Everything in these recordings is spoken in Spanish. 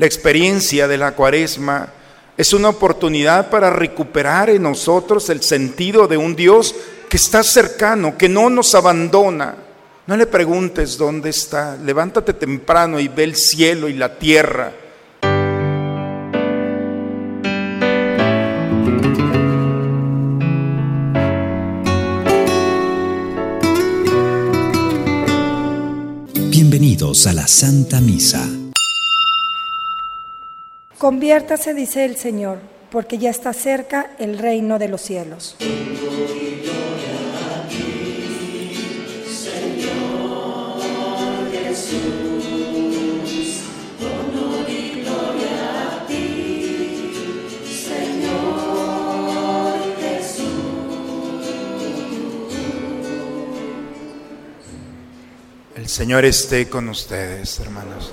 La experiencia de la cuaresma es una oportunidad para recuperar en nosotros el sentido de un Dios que está cercano, que no nos abandona. No le preguntes dónde está. Levántate temprano y ve el cielo y la tierra. Bienvenidos a la Santa Misa. Conviértase, dice el Señor, porque ya está cerca el reino de los cielos. El Señor esté con ustedes, hermanos.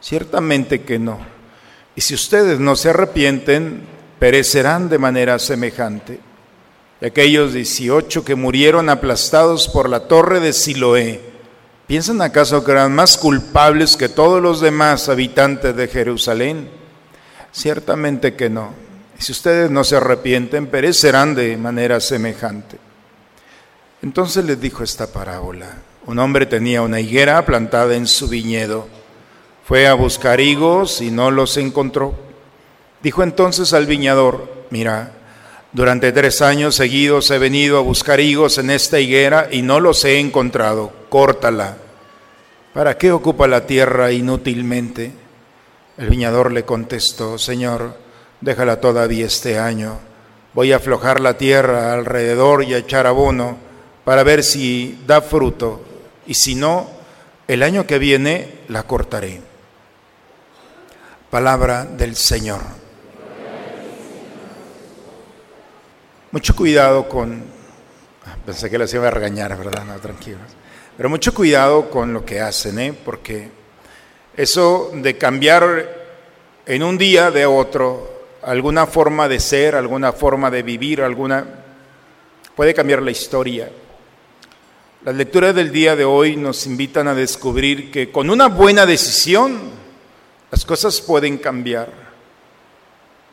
Ciertamente que no. Y si ustedes no se arrepienten, perecerán de manera semejante. Y aquellos 18 que murieron aplastados por la torre de Siloé, ¿piensan acaso que eran más culpables que todos los demás habitantes de Jerusalén? Ciertamente que no. Y si ustedes no se arrepienten, perecerán de manera semejante. Entonces les dijo esta parábola. Un hombre tenía una higuera plantada en su viñedo fue a buscar higos y no los encontró. Dijo entonces al viñador, mira, durante tres años seguidos he venido a buscar higos en esta higuera y no los he encontrado. Córtala. ¿Para qué ocupa la tierra inútilmente? El viñador le contestó, Señor, déjala todavía este año. Voy a aflojar la tierra alrededor y a echar abono para ver si da fruto. Y si no, el año que viene la cortaré. Palabra del Señor. Mucho cuidado con, pensé que les iba a regañar, ¿verdad? No, tranquilos. Pero mucho cuidado con lo que hacen, ¿eh? Porque eso de cambiar en un día de otro alguna forma de ser, alguna forma de vivir, alguna puede cambiar la historia. Las lecturas del día de hoy nos invitan a descubrir que con una buena decisión las cosas pueden cambiar.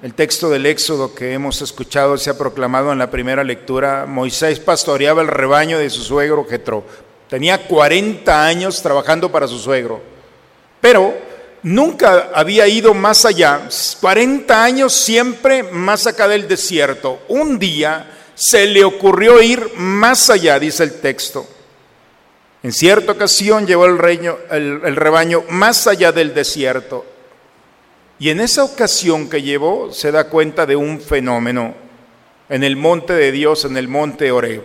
El texto del Éxodo que hemos escuchado se ha proclamado en la primera lectura. Moisés pastoreaba el rebaño de su suegro Jetro. Tenía 40 años trabajando para su suegro, pero nunca había ido más allá. 40 años siempre más acá del desierto. Un día se le ocurrió ir más allá, dice el texto. En cierta ocasión llevó el, el, rebaño más allá del desierto. Y en esa ocasión que llevó se da cuenta de un fenómeno en el monte de Dios, en el monte Oreb.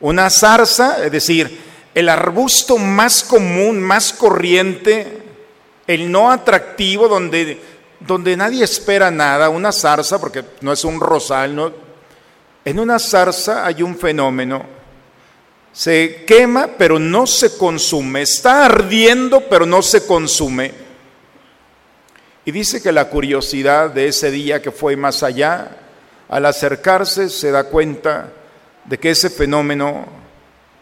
Una zarza, es decir, el arbusto más común, más corriente, el no atractivo, donde, donde nadie espera nada, una zarza, porque no es un rosal, no. En una zarza hay un fenómeno se quema pero no se consume, está ardiendo pero no se consume. Y dice que la curiosidad de ese día que fue más allá, al acercarse se da cuenta de que ese fenómeno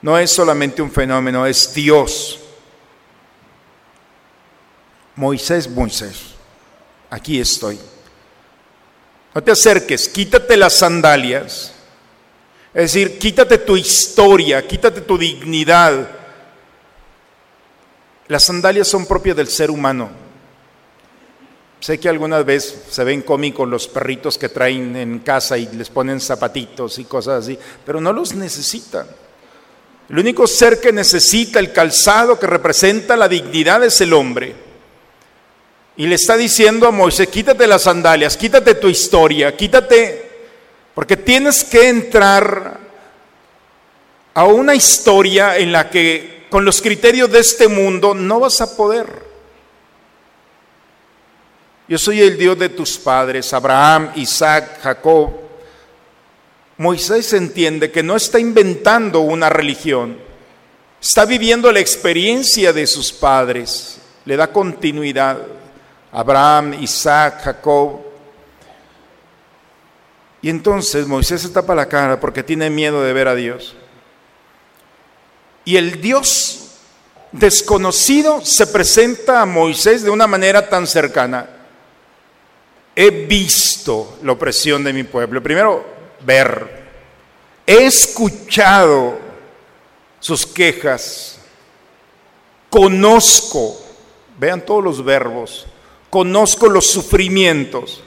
no es solamente un fenómeno, es Dios. Moisés, Moisés, aquí estoy. No te acerques, quítate las sandalias es decir, quítate tu historia, quítate tu dignidad. Las sandalias son propias del ser humano. Sé que algunas veces se ven cómicos los perritos que traen en casa y les ponen zapatitos y cosas así, pero no los necesitan. El único ser que necesita el calzado que representa la dignidad es el hombre. Y le está diciendo a Moisés, quítate las sandalias, quítate tu historia, quítate porque tienes que entrar a una historia en la que con los criterios de este mundo no vas a poder. Yo soy el Dios de tus padres, Abraham, Isaac, Jacob. Moisés entiende que no está inventando una religión, está viviendo la experiencia de sus padres, le da continuidad. Abraham, Isaac, Jacob. Y entonces Moisés se tapa la cara porque tiene miedo de ver a Dios. Y el Dios desconocido se presenta a Moisés de una manera tan cercana he visto la opresión de mi pueblo. Primero, ver. He escuchado sus quejas. Conozco, vean todos los verbos, conozco los sufrimientos.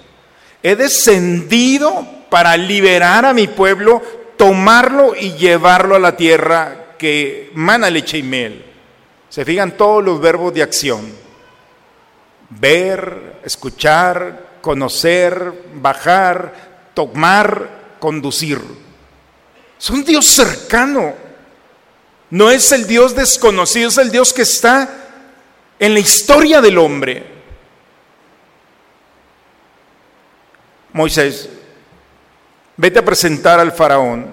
He descendido para liberar a mi pueblo, tomarlo y llevarlo a la tierra que mana leche y miel. Se fijan todos los verbos de acción. Ver, escuchar, conocer, bajar, tomar, conducir. Es un Dios cercano. No es el Dios desconocido, es el Dios que está en la historia del hombre. Moisés, vete a presentar al faraón.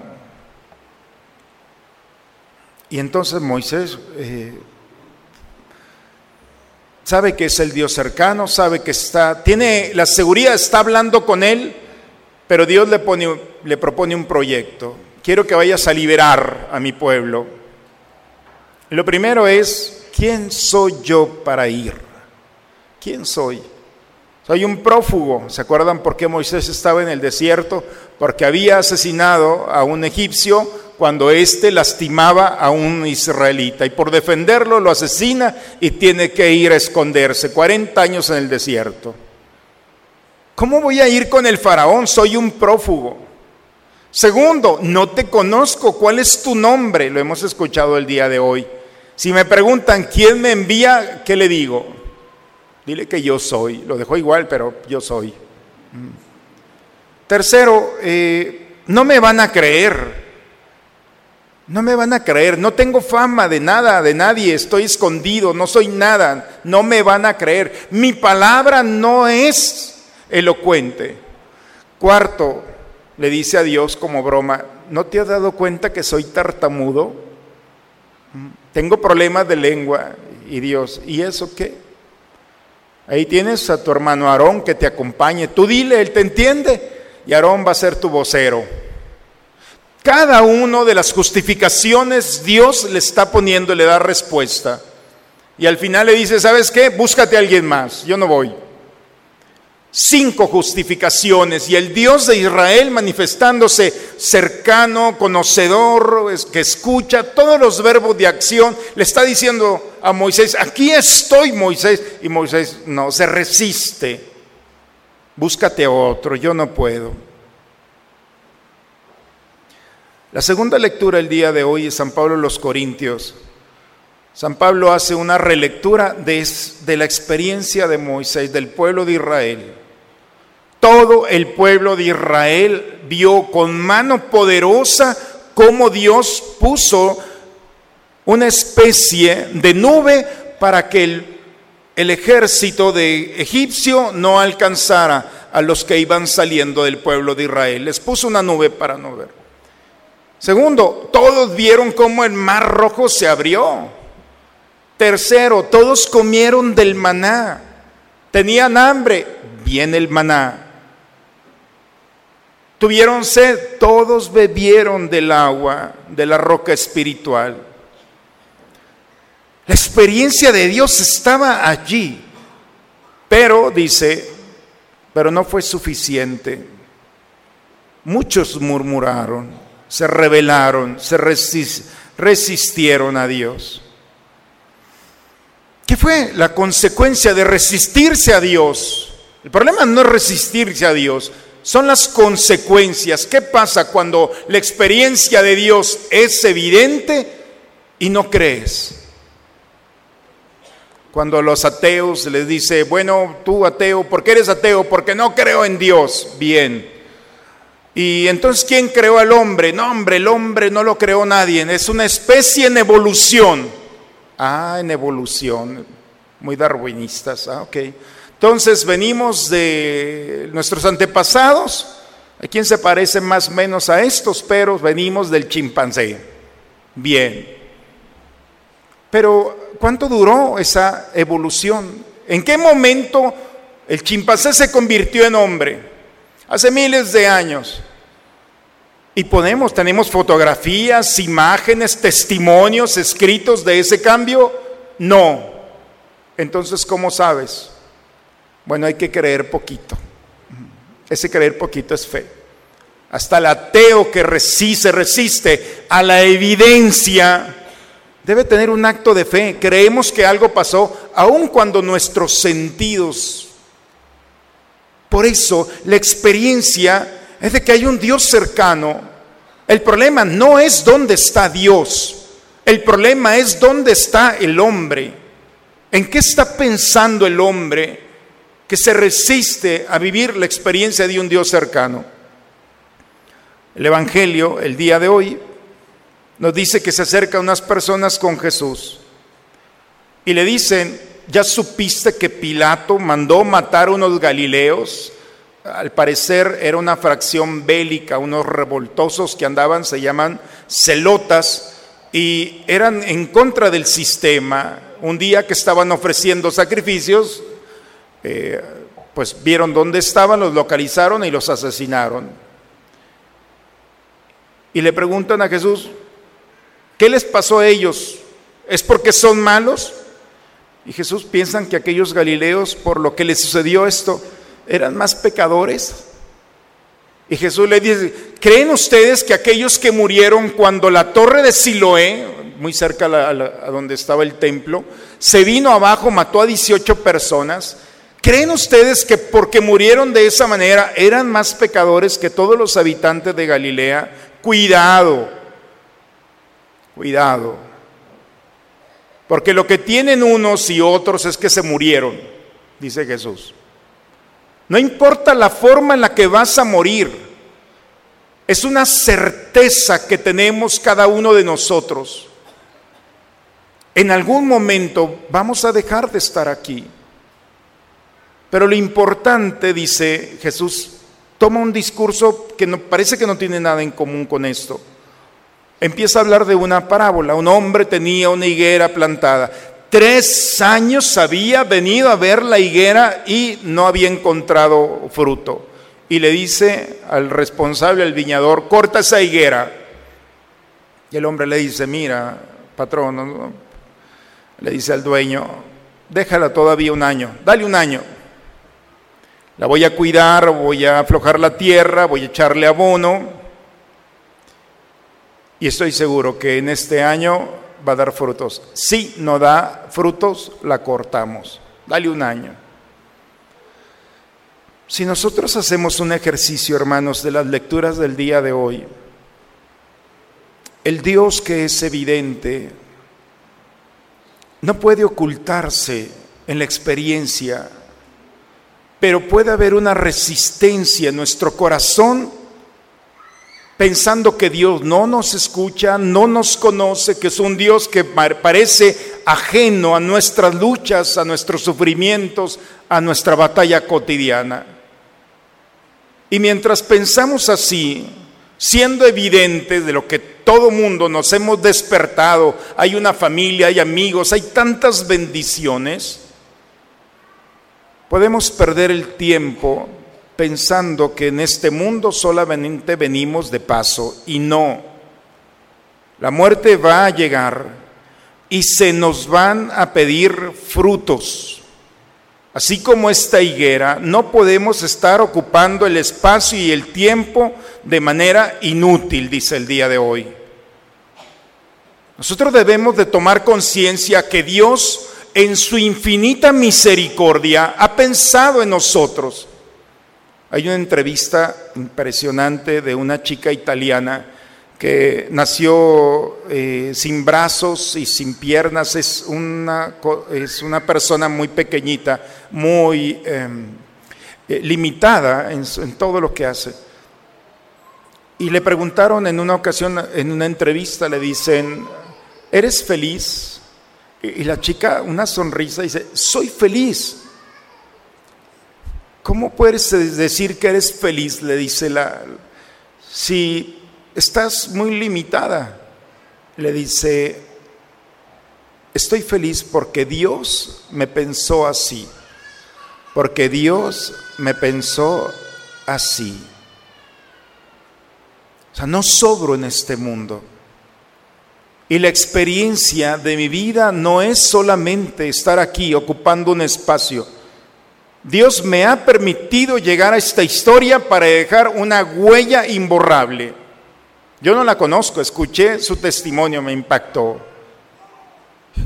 Y entonces Moisés eh, sabe que es el Dios cercano, sabe que está, tiene la seguridad, está hablando con él, pero Dios le, pone, le propone un proyecto. Quiero que vayas a liberar a mi pueblo. Lo primero es, ¿quién soy yo para ir? ¿Quién soy? Soy un prófugo. ¿Se acuerdan por qué Moisés estaba en el desierto? Porque había asesinado a un egipcio cuando éste lastimaba a un israelita y por defenderlo lo asesina y tiene que ir a esconderse 40 años en el desierto. ¿Cómo voy a ir con el faraón? Soy un prófugo. Segundo, no te conozco. ¿Cuál es tu nombre? Lo hemos escuchado el día de hoy. Si me preguntan quién me envía, ¿qué le digo? Dile que yo soy. Lo dejo igual, pero yo soy. Mm. Tercero, eh, no me van a creer. No me van a creer, no tengo fama de nada, de nadie, estoy escondido, no soy nada, no me van a creer. Mi palabra no es elocuente. Cuarto, le dice a Dios como broma, ¿no te has dado cuenta que soy tartamudo? Tengo problemas de lengua y Dios, ¿y eso qué? Ahí tienes a tu hermano Aarón que te acompañe, tú dile, él te entiende y Aarón va a ser tu vocero. Cada una de las justificaciones Dios le está poniendo, le da respuesta. Y al final le dice, ¿sabes qué? Búscate a alguien más, yo no voy. Cinco justificaciones y el Dios de Israel manifestándose cercano, conocedor, que escucha todos los verbos de acción, le está diciendo a Moisés, aquí estoy Moisés. Y Moisés no, se resiste. Búscate otro, yo no puedo. La segunda lectura el día de hoy es San Pablo los Corintios. San Pablo hace una relectura de, de, la experiencia de Moisés, del pueblo de Israel. Todo el pueblo de Israel vio con mano poderosa cómo Dios puso una especie de nube para que el, ejército de egipcio no alcanzara a los que iban saliendo del pueblo de Israel. Les puso una nube para no ver. Segundo, todos vieron cómo el mar rojo se abrió. Tercero, todos comieron del maná. Tenían hambre, viene el maná. Tuvieron sed, todos bebieron del agua, de la roca espiritual. La experiencia de Dios estaba allí, pero dice, pero no fue suficiente. Muchos murmuraron se rebelaron, se resistieron a Dios. ¿Qué fue la consecuencia de resistirse a Dios? El problema no es resistirse a Dios, son las consecuencias. ¿Qué pasa cuando la experiencia de Dios es evidente y no crees? Cuando los ateos les dice, bueno, tú ateo, ¿por qué eres ateo? Porque no creo en Dios. Bien, y entonces, ¿quién creó al hombre? No, hombre, el hombre no lo creó nadie, es una especie en evolución. Ah, en evolución, muy darwinistas, ah, ok. Entonces venimos de nuestros antepasados, ¿a quién se parece más o menos a estos? Pero venimos del chimpancé. Bien. Pero ¿cuánto duró esa evolución? ¿En qué momento el chimpancé se convirtió en hombre? Hace miles de años. Y podemos, tenemos fotografías, imágenes, testimonios escritos de ese cambio. No. Entonces, ¿cómo sabes? Bueno, hay que creer poquito. Ese creer poquito es fe. Hasta el ateo que resiste, resiste a la evidencia, debe tener un acto de fe. Creemos que algo pasó, aun cuando nuestros sentidos. Por eso la experiencia es de que hay un Dios cercano. El problema no es dónde está Dios. El problema es dónde está el hombre. ¿En qué está pensando el hombre? Que se resiste a vivir la experiencia de un Dios cercano. El Evangelio, el día de hoy, nos dice que se acercan unas personas con Jesús y le dicen, ¿ya supiste que Pilato mandó matar a unos galileos? Al parecer era una fracción bélica, unos revoltosos que andaban, se llaman celotas, y eran en contra del sistema. Un día que estaban ofreciendo sacrificios, pues vieron dónde estaban, los localizaron y los asesinaron. Y le preguntan a Jesús, ¿qué les pasó a ellos? ¿Es porque son malos? Y Jesús piensan que aquellos galileos, por lo que les sucedió esto, eran más pecadores. Y Jesús le dice, ¿creen ustedes que aquellos que murieron cuando la torre de Siloé, muy cerca a, a donde estaba el templo, se vino abajo, mató a 18 personas? ¿Creen ustedes que porque murieron de esa manera eran más pecadores que todos los habitantes de Galilea? Cuidado, cuidado. Porque lo que tienen unos y otros es que se murieron, dice Jesús. No importa la forma en la que vas a morir, es una certeza que tenemos cada uno de nosotros. En algún momento vamos a dejar de estar aquí. Pero lo importante, dice Jesús, toma un discurso que no, parece que no tiene nada en común con esto. Empieza a hablar de una parábola. Un hombre tenía una higuera plantada. Tres años había venido a ver la higuera y no había encontrado fruto. Y le dice al responsable, al viñador, corta esa higuera. Y el hombre le dice, mira, patrón, le dice al dueño, déjala todavía un año, dale un año. La voy a cuidar, voy a aflojar la tierra, voy a echarle abono. Y estoy seguro que en este año va a dar frutos. Si no da frutos, la cortamos. Dale un año. Si nosotros hacemos un ejercicio, hermanos, de las lecturas del día de hoy, el Dios que es evidente no puede ocultarse en la experiencia pero puede haber una resistencia en nuestro corazón pensando que Dios no nos escucha, no nos conoce, que es un Dios que parece ajeno a nuestras luchas, a nuestros sufrimientos, a nuestra batalla cotidiana. Y mientras pensamos así, siendo evidente de lo que todo mundo nos hemos despertado, hay una familia, hay amigos, hay tantas bendiciones, Podemos perder el tiempo pensando que en este mundo solamente venimos de paso y no. La muerte va a llegar y se nos van a pedir frutos. Así como esta higuera, no podemos estar ocupando el espacio y el tiempo de manera inútil, dice el día de hoy. Nosotros debemos de tomar conciencia que Dios en su infinita misericordia ha pensado en nosotros. Hay una entrevista impresionante de una chica italiana que nació eh, sin brazos y sin piernas, es una, es una persona muy pequeñita, muy em, eh, limitada en, en todo lo que hace. Y le preguntaron en una ocasión, en una entrevista, le dicen, ¿eres feliz? Y la chica, una sonrisa, dice, soy feliz. ¿cómo puedes decir que eres feliz? Le dice la, si estás muy limitada. Le dice, estoy feliz porque Dios me pensó así, porque Dios me pensó así. O sea, no sobro en este mundo. Y la experiencia de mi vida no es solamente estar aquí ocupando un espacio. Dios me ha permitido llegar a esta historia para dejar una huella imborrable. Yo no la conozco, escuché su testimonio, me impactó.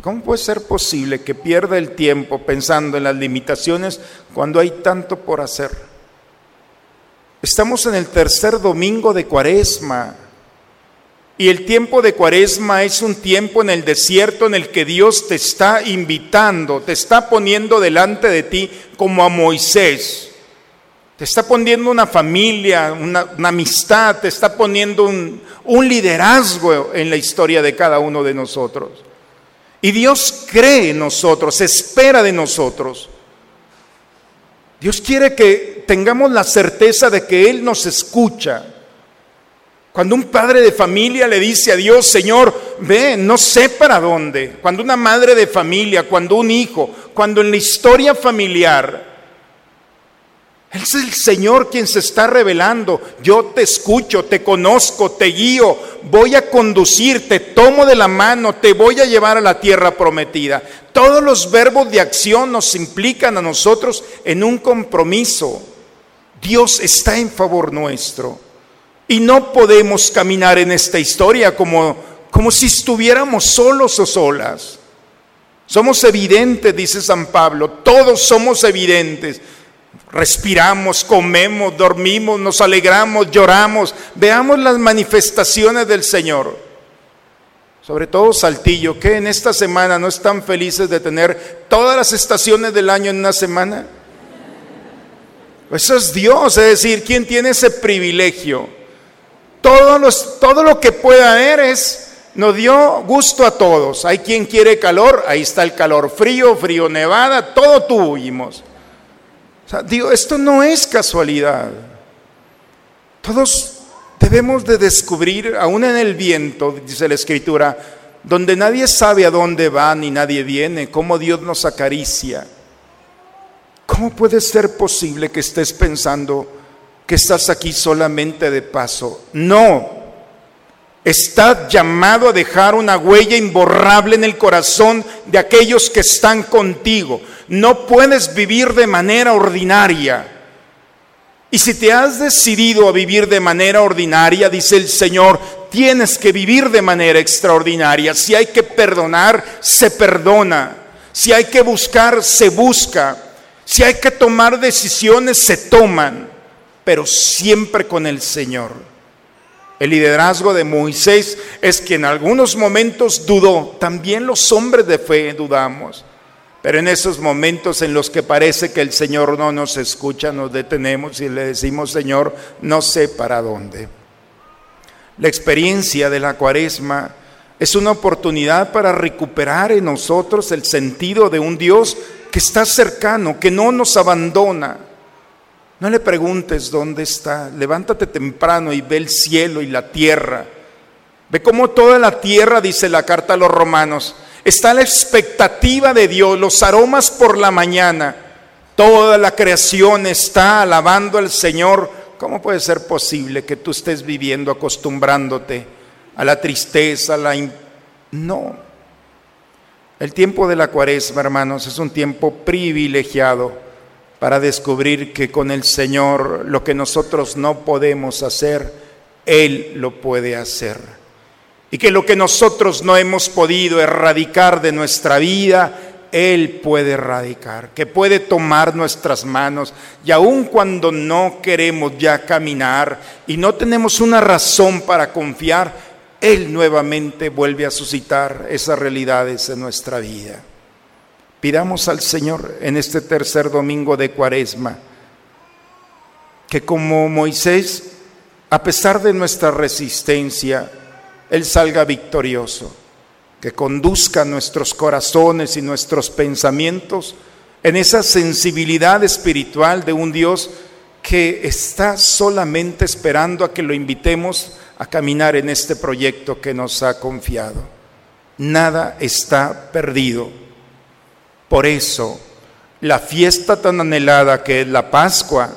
¿Cómo puede ser posible que pierda el tiempo pensando en las limitaciones cuando hay tanto por hacer? Estamos en el tercer domingo de Cuaresma. Y el tiempo de cuaresma es un tiempo en el desierto en el que Dios te está invitando, te está poniendo delante de ti como a Moisés. Te está poniendo una familia, una, amistad, te está poniendo un, un liderazgo en la historia de cada uno de nosotros. Y Dios cree en nosotros, espera de nosotros. Dios quiere que tengamos la certeza de que Él nos escucha cuando un padre de familia le dice a Dios, Señor, ve, no sé para dónde. Cuando una madre de familia, cuando un hijo, cuando en la historia familiar, es el Señor quien se está revelando. Yo te escucho, te conozco, te guío, voy a conducir, te tomo de la mano, te voy a llevar a la tierra prometida. Todos los verbos de acción nos implican a nosotros en un compromiso. Dios está en favor nuestro. Y no podemos caminar en esta historia como, como si estuviéramos solos o solas. Somos evidentes, dice San Pablo, todos somos evidentes. Respiramos, comemos, dormimos, nos alegramos, lloramos. Veamos las manifestaciones del Señor. Sobre todo Saltillo, que en esta semana no están felices de tener todas las estaciones del año en una semana. Eso es Dios, es decir, ¿quién tiene ese privilegio? Todo lo que pueda haber es, nos dio gusto a todos. Hay quien quiere calor, ahí está el calor, frío, frío, nevada, todo tuvimos. O digo, esto no es casualidad. Todos debemos de descubrir, aún en el viento, dice la escritura, donde nadie sabe a dónde va ni nadie viene, cómo Dios nos acaricia. ¿Cómo puede ser posible que estés pensando, que estás aquí solamente de paso. No, estás llamado a dejar una huella imborrable en el corazón de aquellos que están contigo. No puedes vivir de manera ordinaria. Y si te has decidido a vivir de manera ordinaria, dice el Señor, tienes que vivir de manera extraordinaria. Si hay que perdonar, se perdona. Si hay que buscar, se busca. Si hay que tomar decisiones, se toman pero siempre con el Señor. El liderazgo de Moisés es que en algunos momentos dudó, también los hombres de fe dudamos, pero en esos momentos en los que parece que el Señor no nos escucha, nos detenemos y le decimos, Señor, no sé para dónde. La experiencia de la cuaresma es una oportunidad para recuperar en nosotros el sentido de un Dios que está cercano, que no nos abandona no le preguntes dónde está. Levántate temprano y ve el cielo y la tierra. Ve cómo toda la tierra, dice la carta a los romanos, está la expectativa de Dios, los aromas por la mañana. Toda la creación está alabando al Señor. ¿Cómo puede ser posible que tú estés viviendo acostumbrándote a la tristeza, a la... No. El tiempo de la cuaresma, hermanos, es un tiempo privilegiado para descubrir que con el Señor lo que nosotros no podemos hacer, Él lo puede hacer. Y que lo que nosotros no hemos podido erradicar de nuestra vida, Él puede erradicar, que puede tomar nuestras manos y aun cuando no queremos ya caminar y no tenemos una razón para confiar, Él nuevamente vuelve a suscitar esas realidades en nuestra vida. Pidamos al Señor en este tercer domingo de Cuaresma que como Moisés, a pesar de nuestra resistencia, Él salga victorioso, que conduzca nuestros corazones y nuestros pensamientos en esa sensibilidad espiritual de un Dios que está solamente esperando a que lo invitemos a caminar en este proyecto que nos ha confiado. Nada está perdido. Por eso, la fiesta tan anhelada que es la Pascua,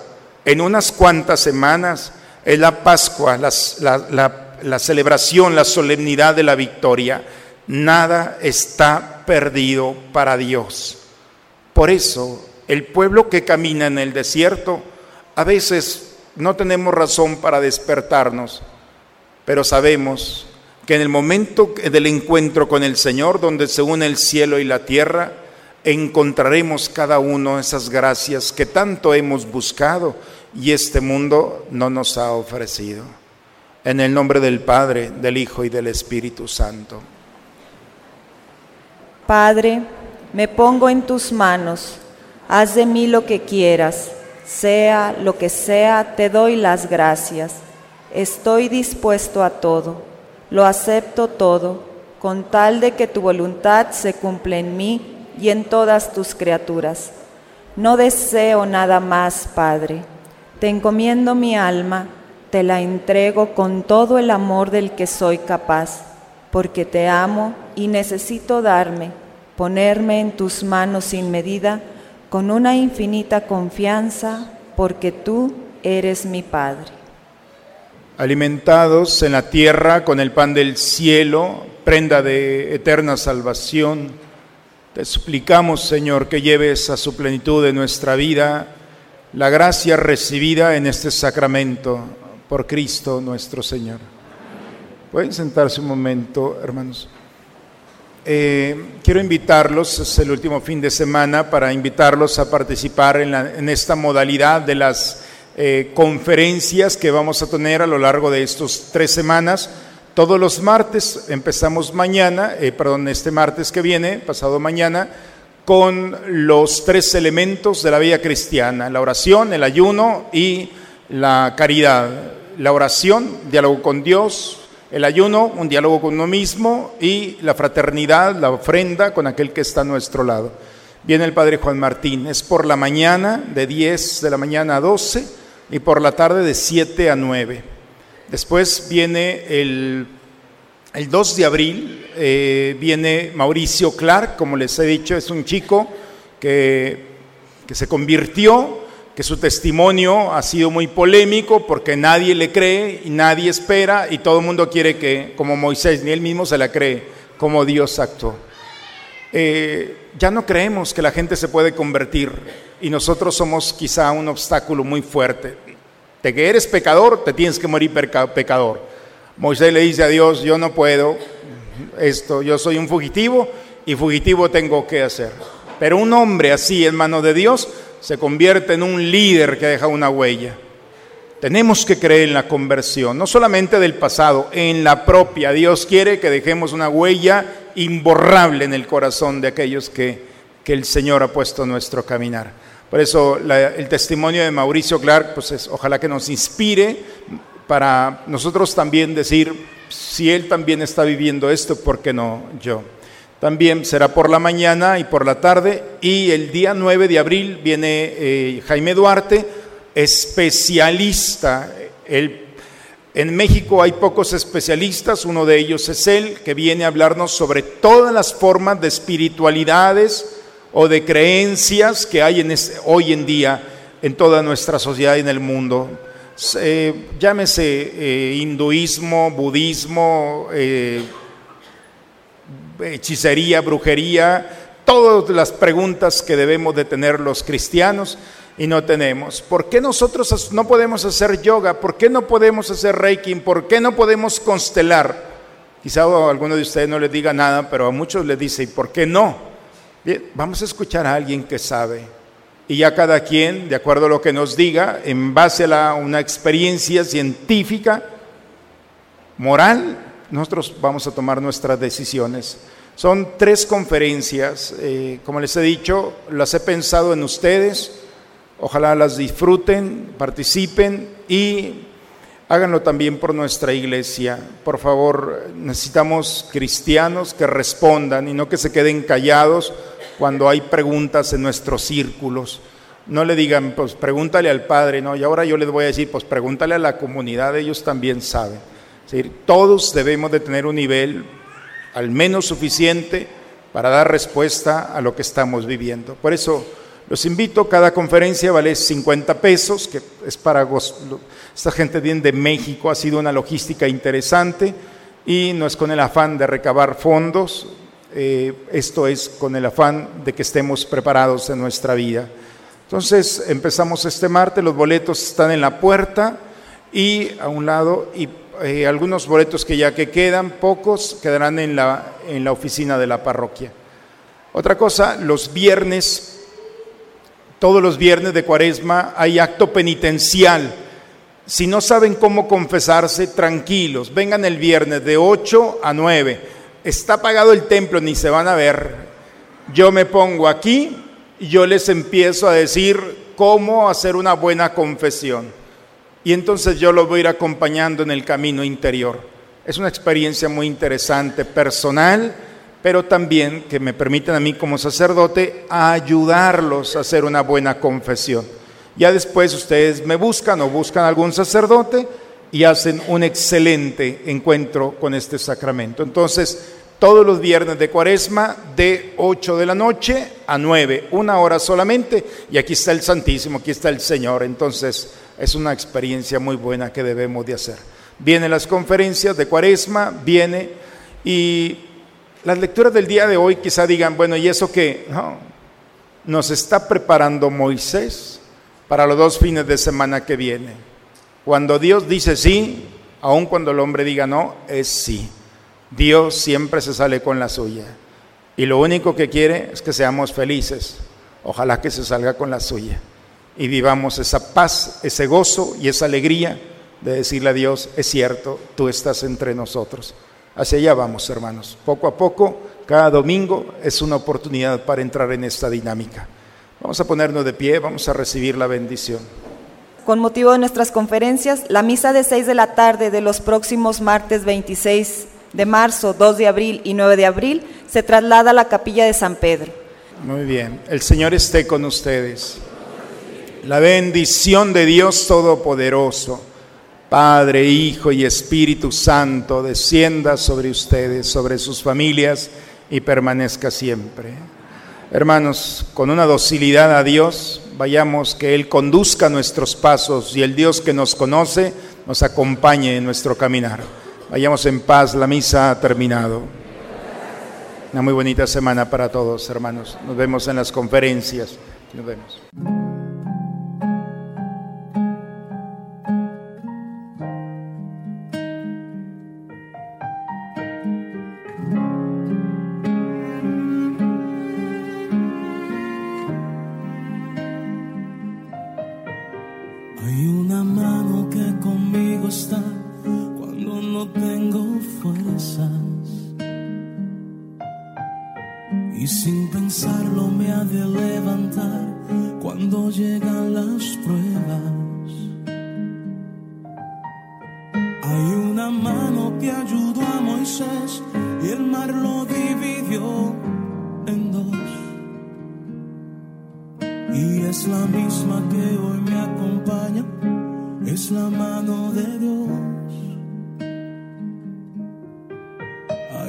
en unas cuantas semanas es la Pascua, la, celebración, la solemnidad de la victoria. Nada está perdido para Dios. Por eso, el pueblo que camina en el desierto, a veces no tenemos razón para despertarnos, pero sabemos que en el momento del encuentro con el Señor, donde se une el cielo y la tierra, encontraremos cada uno esas gracias que tanto hemos buscado y este mundo no nos ha ofrecido. En el nombre del Padre, del Hijo y del Espíritu Santo. Padre, me pongo en tus manos, haz de mí lo que quieras, sea lo que sea, te doy las gracias. Estoy dispuesto a todo, lo acepto todo, con tal de que tu voluntad se cumpla en mí y en todas tus criaturas. No deseo nada más, Padre te encomiendo mi alma, te la entrego con todo el amor del que soy capaz, porque te amo y necesito darme, ponerme en tus manos sin medida, con una infinita confianza, porque tú eres mi Padre. Alimentados en la tierra con el pan del cielo, prenda de eterna salvación, te suplicamos, Señor, que lleves a su plenitud de nuestra vida la gracia recibida en este sacramento por Cristo nuestro Señor. Pueden sentarse un momento, hermanos. Eh, quiero invitarlos, es el último fin de semana, para invitarlos a participar en, esta modalidad de las eh, conferencias que vamos a tener a lo largo de estos tres semanas. Todos los martes, empezamos mañana, eh, perdón, este martes que viene, pasado mañana, con los tres elementos de la vida cristiana, la oración, el ayuno y la caridad. La oración, diálogo con Dios, el ayuno, un diálogo con uno mismo y la fraternidad, la ofrenda con aquel que está a nuestro lado. Viene el Padre Juan Martín, es por la mañana de 10 de la mañana a 12 y por la tarde de 7 a 9. Después viene el el 2 de abril eh, viene Mauricio Clark, como les he dicho, es un chico que, que se convirtió, que su testimonio ha sido muy polémico porque nadie le cree y nadie espera y todo el mundo quiere que, como Moisés, ni él mismo se la cree, como Dios actuó. Eh, ya no creemos que la gente se puede convertir y nosotros somos quizá un obstáculo muy fuerte. De que eres pecador, te tienes que morir pecador. Moisés le dice a Dios, yo no puedo esto, yo soy un fugitivo y fugitivo tengo que hacer. Pero un hombre así en manos de Dios se convierte en un líder que deja una huella. Tenemos que creer en la conversión, no solamente del pasado, en la propia. Dios quiere que dejemos una huella imborrable en el corazón de aquellos que, que el Señor ha puesto en nuestro caminar. Por eso el testimonio de Mauricio Clark, pues es, ojalá que nos inspire para nosotros también decir, si Él también está viviendo esto, ¿por qué no yo? También será por la mañana y por la tarde y el día 9 de abril viene eh, Jaime Duarte, especialista. en México hay pocos especialistas, uno de ellos es él, que viene a hablarnos sobre todas las formas de espiritualidades o de creencias que hay en hoy en día en toda nuestra sociedad y en el mundo. Llámese eh, hinduismo, budismo, eh, hechicería, brujería, todas las preguntas que debemos de tener los cristianos y no tenemos. ¿Por qué nosotros no podemos hacer yoga? ¿Por qué no podemos hacer reiki? ¿Por qué no podemos constelar? Quizá a alguno de ustedes no les diga nada, pero a muchos les dice, ¿y por qué no? Vamos a escuchar a alguien que sabe y ya cada quien, de acuerdo a lo que nos diga, en base a una experiencia científica, moral, nosotros vamos a tomar nuestras decisiones. Son tres conferencias, eh, como les he dicho, las he pensado en ustedes, ojalá las disfruten, participen y háganlo también por nuestra iglesia. Por favor, necesitamos cristianos que respondan y no que se queden callados cuando hay preguntas en nuestros círculos. No le digan, pues pregúntale al padre, no, y ahora yo les voy a decir, pues pregúntale a la comunidad, ellos también saben. todos debemos de tener un nivel al menos suficiente para dar respuesta a lo que estamos viviendo. Por eso los invito, cada conferencia vale 50 pesos, que es para esta gente viene de México, ha sido una logística interesante y no es con el afán de recabar fondos, eh, esto es con el afán de que estemos preparados en nuestra vida. Entonces empezamos este martes, los boletos están en la puerta y a un lado y eh, algunos boletos que ya que quedan, pocos, quedarán en la, en la oficina de la parroquia. Otra cosa, los viernes todos los viernes de cuaresma hay acto penitencial. Si no saben cómo confesarse, tranquilos, vengan el viernes de 8 a 9. Está pagado el templo, ni se van a ver. Yo me pongo aquí y yo les empiezo a decir cómo hacer una buena confesión. Y entonces yo los voy a ir acompañando en el camino interior. Es una experiencia muy interesante, personal pero también que me permiten a mí como sacerdote ayudarlos a hacer una buena confesión. Ya después ustedes me buscan o buscan algún sacerdote y hacen un excelente encuentro con este sacramento. Entonces, todos los viernes de cuaresma de 8 de la noche a 9, una hora solamente, y aquí está el Santísimo, aquí está el Señor. Entonces, es una experiencia muy buena que debemos de hacer. Vienen las conferencias de cuaresma, viene y las lecturas del día de hoy quizá digan, bueno, ¿y eso qué? No, nos está preparando Moisés para los dos fines de semana que viene. Cuando Dios dice sí, aun cuando el hombre diga no, es sí. Dios siempre se sale con la suya. Y lo único que quiere es que seamos felices. Ojalá que se salga con la suya. Y vivamos esa paz, ese gozo y esa alegría de decirle a Dios, es cierto, tú estás entre nosotros. Hacia allá vamos, hermanos. Poco a poco, cada domingo es una oportunidad para entrar en esta dinámica. Vamos a ponernos de pie, vamos a recibir la bendición. Con motivo de nuestras conferencias, la misa de 6 de la tarde de los próximos martes 26 de marzo, 2 de abril y 9 de abril se traslada a la capilla de San Pedro. Muy bien, el Señor esté con ustedes. La bendición de Dios Todopoderoso. Padre, Hijo y Espíritu Santo, descienda sobre ustedes, sobre sus familias y permanezca siempre. Hermanos, con una docilidad a Dios, vayamos que Él conduzca nuestros pasos y el Dios que nos conoce nos acompañe en nuestro caminar. Vayamos en paz, la misa ha terminado. Una muy bonita semana para todos, hermanos. Nos vemos en las conferencias. Nos vemos.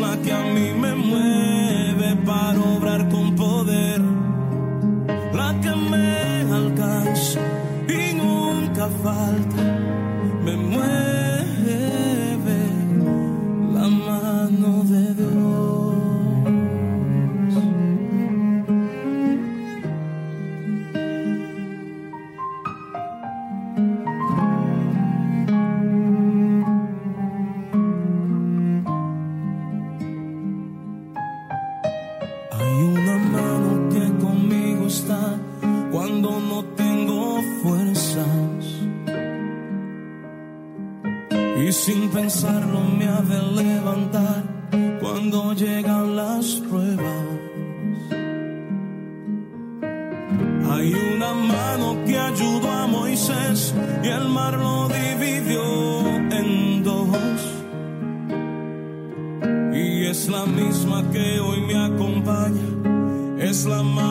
la que a mí me mueve para obrar con poder, la que me alcanza y nunca falta.